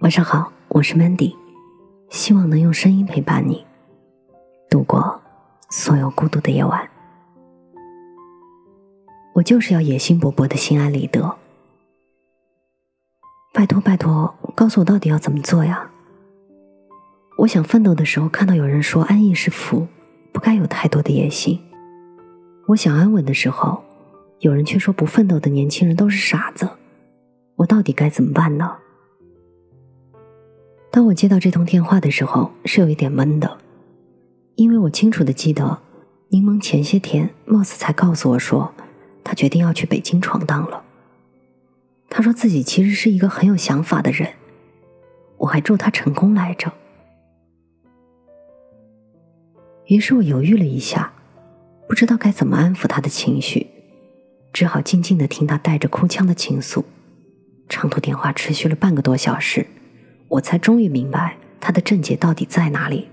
晚上好，我是 Mandy，希望能用声音陪伴你度过所有孤独的夜晚。我就是要野心勃勃的心安理得。拜托拜托，告诉我到底要怎么做呀？我想奋斗的时候，看到有人说安逸是福，不该有太多的野心。我想安稳的时候，有人却说不奋斗的年轻人都是傻子。我到底该怎么办呢？当我接到这通电话的时候，是有一点闷的，因为我清楚的记得，柠檬前些天貌似才告诉我说，他决定要去北京闯荡了。他说自己其实是一个很有想法的人，我还祝他成功来着。于是我犹豫了一下，不知道该怎么安抚他的情绪，只好静静的听他带着哭腔的倾诉。长途电话持续了半个多小时。我才终于明白她的症结到底在哪里。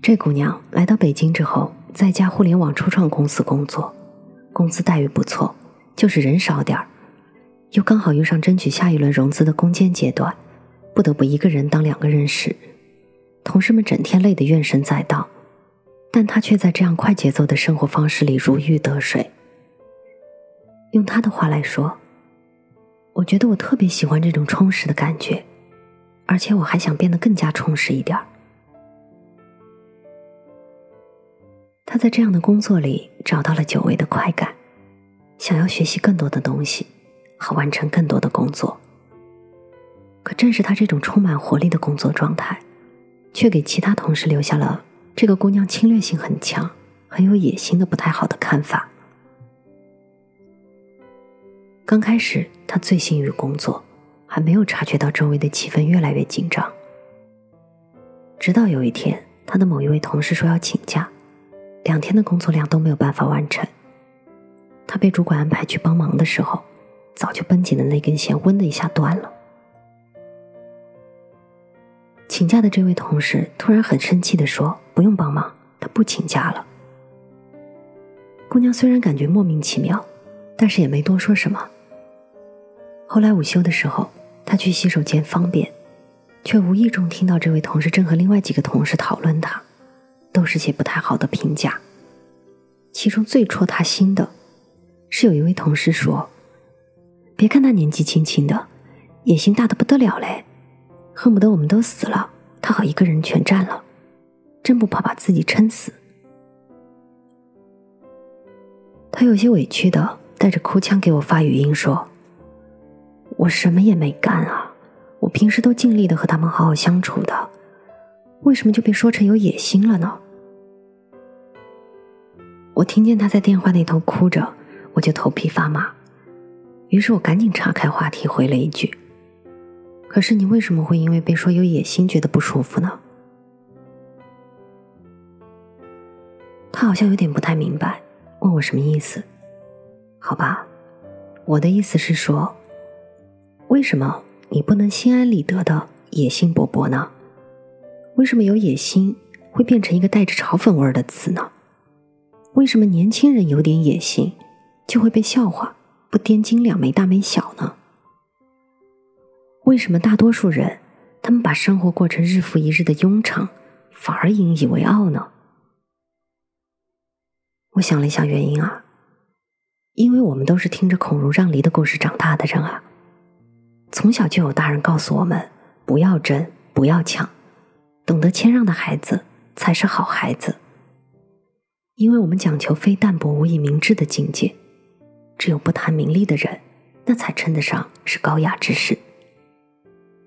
这姑娘来到北京之后，在一家互联网初创公司工作，工资待遇不错，就是人少点儿，又刚好遇上争取下一轮融资的攻坚阶段，不得不一个人当两个人使，同事们整天累得怨声载道，但她却在这样快节奏的生活方式里如鱼得水。用她的话来说。我觉得我特别喜欢这种充实的感觉，而且我还想变得更加充实一点儿。他在这样的工作里找到了久违的快感，想要学习更多的东西，和完成更多的工作。可正是他这种充满活力的工作状态，却给其他同事留下了这个姑娘侵略性很强、很有野心的不太好的看法。刚开始，他醉心于工作，还没有察觉到周围的气氛越来越紧张。直到有一天，他的某一位同事说要请假，两天的工作量都没有办法完成。他被主管安排去帮忙的时候，早就绷紧的那根弦“嗡”的一下断了。请假的这位同事突然很生气的说：“不用帮忙，他不请假了。”姑娘虽然感觉莫名其妙，但是也没多说什么。后来午休的时候，他去洗手间方便，却无意中听到这位同事正和另外几个同事讨论他，都是些不太好的评价。其中最戳他心的，是有一位同事说：“别看他年纪轻轻的，野心大的不得了嘞，恨不得我们都死了，他好一个人全占了，真不怕把自己撑死。”他有些委屈的带着哭腔给我发语音说。我什么也没干啊！我平时都尽力的和他们好好相处的，为什么就被说成有野心了呢？我听见他在电话那头哭着，我就头皮发麻。于是我赶紧岔开话题回了一句：“可是你为什么会因为被说有野心觉得不舒服呢？”他好像有点不太明白，问我什么意思。好吧，我的意思是说。为什么你不能心安理得的野心勃勃呢？为什么有野心会变成一个带着嘲讽味儿的词呢？为什么年轻人有点野心就会被笑话不掂斤两没大没小呢？为什么大多数人他们把生活过成日复一日的庸常，反而引以为傲呢？我想了一下原因啊，因为我们都是听着孔融让梨的故事长大的人啊。从小就有大人告诉我们：不要争，不要抢，懂得谦让的孩子才是好孩子。因为我们讲求非淡泊无以明志的境界，只有不谈名利的人，那才称得上是高雅之士。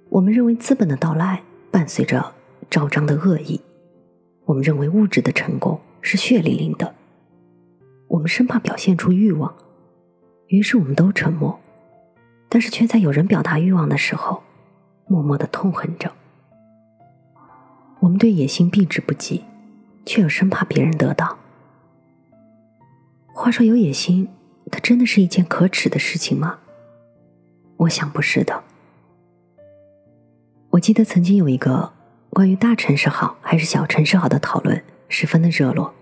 我们认为资本的到来伴随着昭彰的恶意，我们认为物质的成功是血淋淋的，我们生怕表现出欲望，于是我们都沉默。但是却在有人表达欲望的时候，默默的痛恨着。我们对野心避之不及，却又生怕别人得到。话说有野心，它真的是一件可耻的事情吗？我想不是的。我记得曾经有一个关于大城市好还是小城市好的讨论，十分的热络。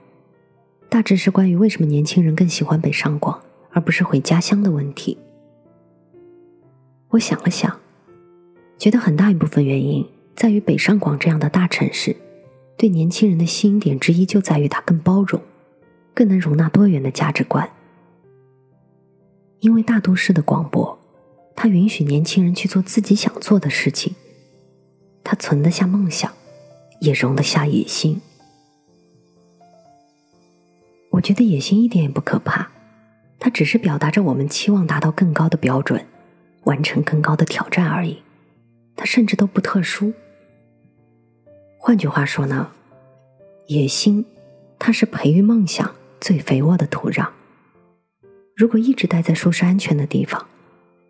大致是关于为什么年轻人更喜欢北上广而不是回家乡的问题。我想了想，觉得很大一部分原因在于北上广这样的大城市，对年轻人的吸引点之一就在于它更包容，更能容纳多元的价值观。因为大都市的广博，它允许年轻人去做自己想做的事情，它存得下梦想，也容得下野心。我觉得野心一点也不可怕，它只是表达着我们期望达到更高的标准，完成更高的挑战而已。它甚至都不特殊。换句话说呢，野心，它是培育梦想最肥沃的土壤。如果一直待在舒适安全的地方，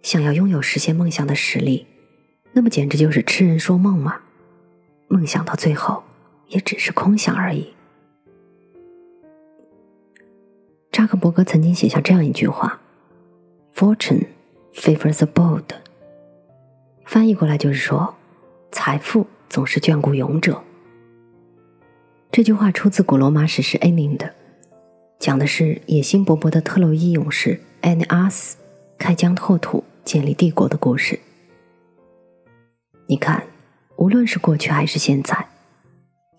想要拥有实现梦想的实力，那么简直就是痴人说梦嘛！梦想到最后也只是空想而已。扎克伯格曾经写下这样一句话：“Fortune favors the bold。”翻译过来就是说，财富总是眷顾勇者。这句话出自古罗马史诗《a m 的。讲的是野心勃勃的特洛伊勇士埃涅阿斯开疆拓土、建立帝国的故事。你看，无论是过去还是现在，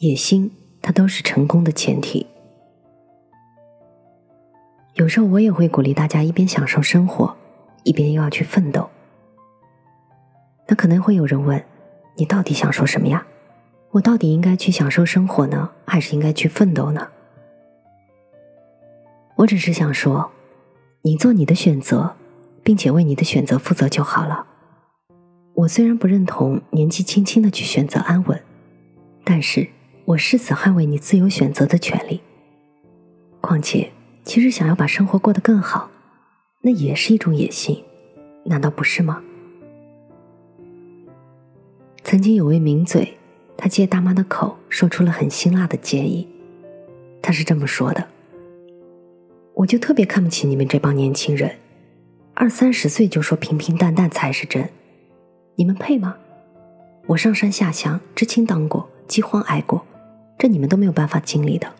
野心它都是成功的前提。有时候我也会鼓励大家一边享受生活，一边又要去奋斗。那可能会有人问：你到底想说什么呀？我到底应该去享受生活呢，还是应该去奋斗呢？我只是想说，你做你的选择，并且为你的选择负责就好了。我虽然不认同年纪轻轻的去选择安稳，但是我誓死捍卫你自由选择的权利。况且，其实想要把生活过得更好，那也是一种野心，难道不是吗？曾经有位名嘴，他借大妈的口说出了很辛辣的建议，他是这么说的。我就特别看不起你们这帮年轻人，二三十岁就说平平淡淡才是真，你们配吗？我上山下乡，知青当过，饥荒挨过，这你们都没有办法经历的。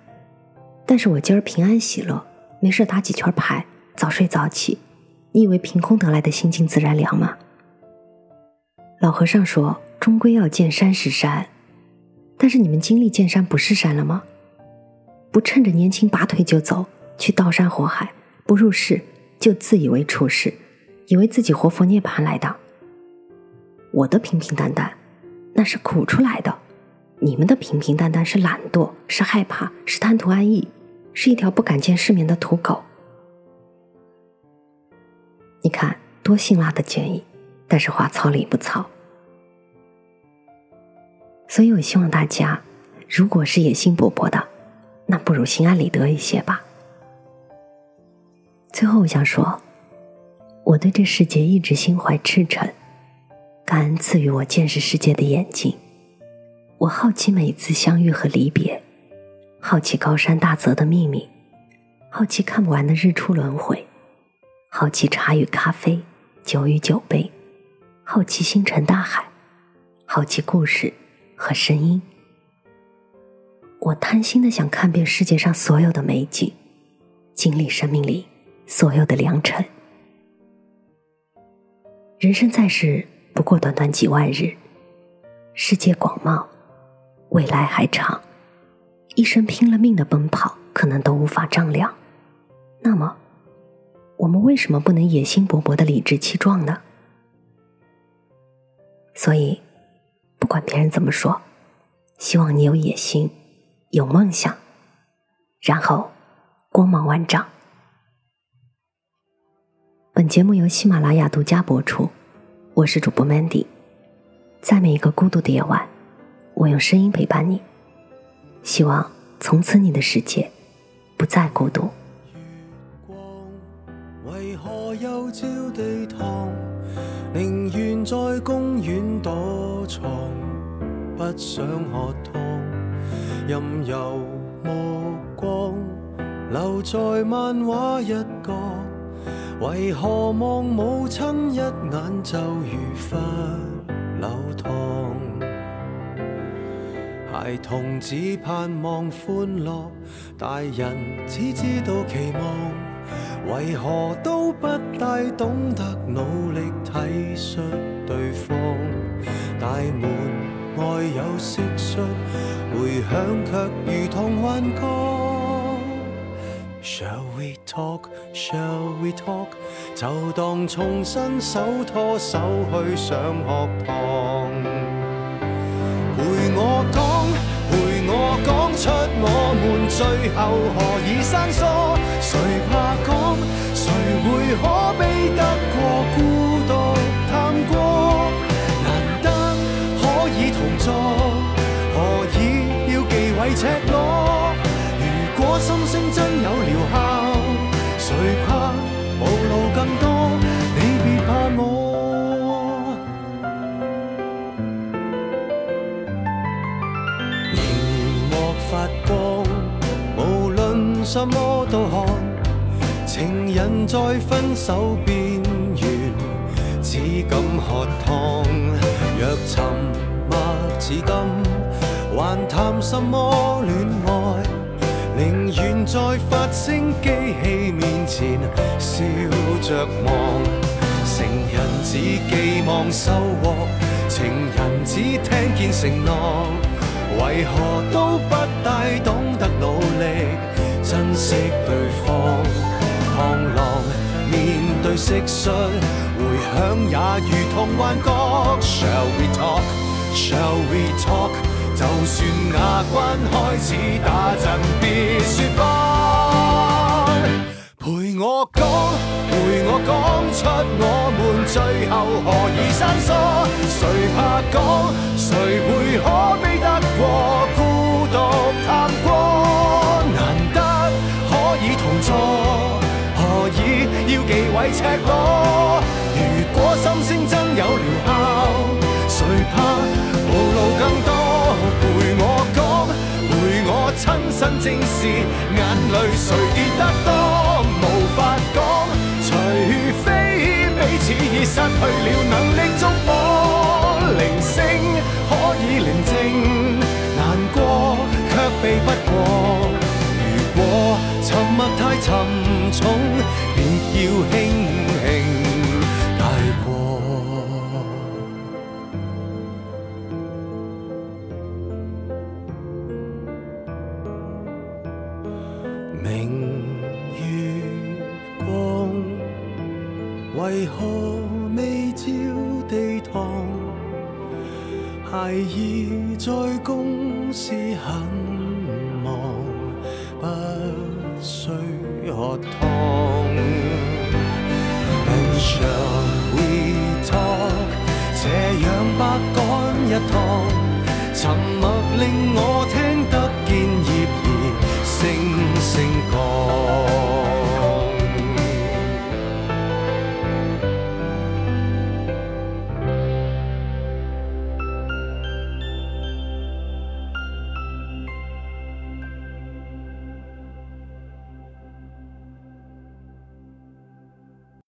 但是我今儿平安喜乐，没事打几圈牌，早睡早起，你以为凭空得来的心静自然凉吗？老和尚说，终归要见山是山，但是你们经历见山不是山了吗？不趁着年轻拔腿就走。去刀山火海，不入世就自以为出世，以为自己活佛涅槃来的。我的平平淡淡，那是苦出来的；你们的平平淡淡是懒惰，是害怕，是贪图安逸，是一条不敢见世面的土狗。你看多辛辣的建议，但是话糙理不糙。所以我希望大家，如果是野心勃勃的，那不如心安理得一些吧。最后，我想说，我对这世界一直心怀赤诚，感恩赐予我见识世界的眼睛。我好奇每一次相遇和离别，好奇高山大泽的秘密，好奇看不完的日出轮回，好奇茶与咖啡，酒与酒杯，好奇星辰大海，好奇故事和声音。我贪心的想看遍世界上所有的美景，经历生命里。所有的良辰，人生在世不过短短几万日，世界广袤，未来还长，一生拼了命的奔跑，可能都无法丈量。那么，我们为什么不能野心勃勃的理直气壮呢？所以，不管别人怎么说，希望你有野心，有梦想，然后光芒万丈。本节目由喜马拉雅独家播出，我是主播 Mandy，在每一个孤独的夜晚，我用声音陪伴你，希望从此你的世界不再孤独。想喝汤。任由目光留在漫画一角。为何望母亲一眼就如忽流淌？孩童只盼望欢乐，大人只知道期望。为何都不大懂得努力体恤对方？大门爱有蟋蟀，回响却如同幻觉。Shall we talk? Shall we talk? 就当重新手拖手去上学堂。陪我讲，陪我讲出我们最后何以生疏？谁怕讲？谁会可悲得过孤何以要忌讳赤裸？如果心声真有疗效，谁怕暴露更多？你别怕我。荧幕发光，无论什么都看。情人在分手边缘，只敢喝汤。若沉至今，还谈什么恋爱？宁愿在发声机器面前笑着望。成人只寄望收获，情人只听见承诺。为何都不大懂得努力珍惜对方？螳螂面对蟋蟀，回响也如同幻觉。Shall we talk? 就算牙关开始打震，别说谎。陪我讲，陪我讲出我们最后何以生疏？谁怕讲，谁会可悲得过孤独探過？難得可以同坐，何以要忌讳赤亲身正视，眼泪谁跌得多？无法讲，除非彼此已失去了能力觸摸。铃声可以宁静，难过却避不过。如果沉默太沉重，别要轻明月光，为何未照地堂？孩儿在公司很忙，不需喝汤。And shall we talk？这样百赶一趟，沉默令我听得见。星星破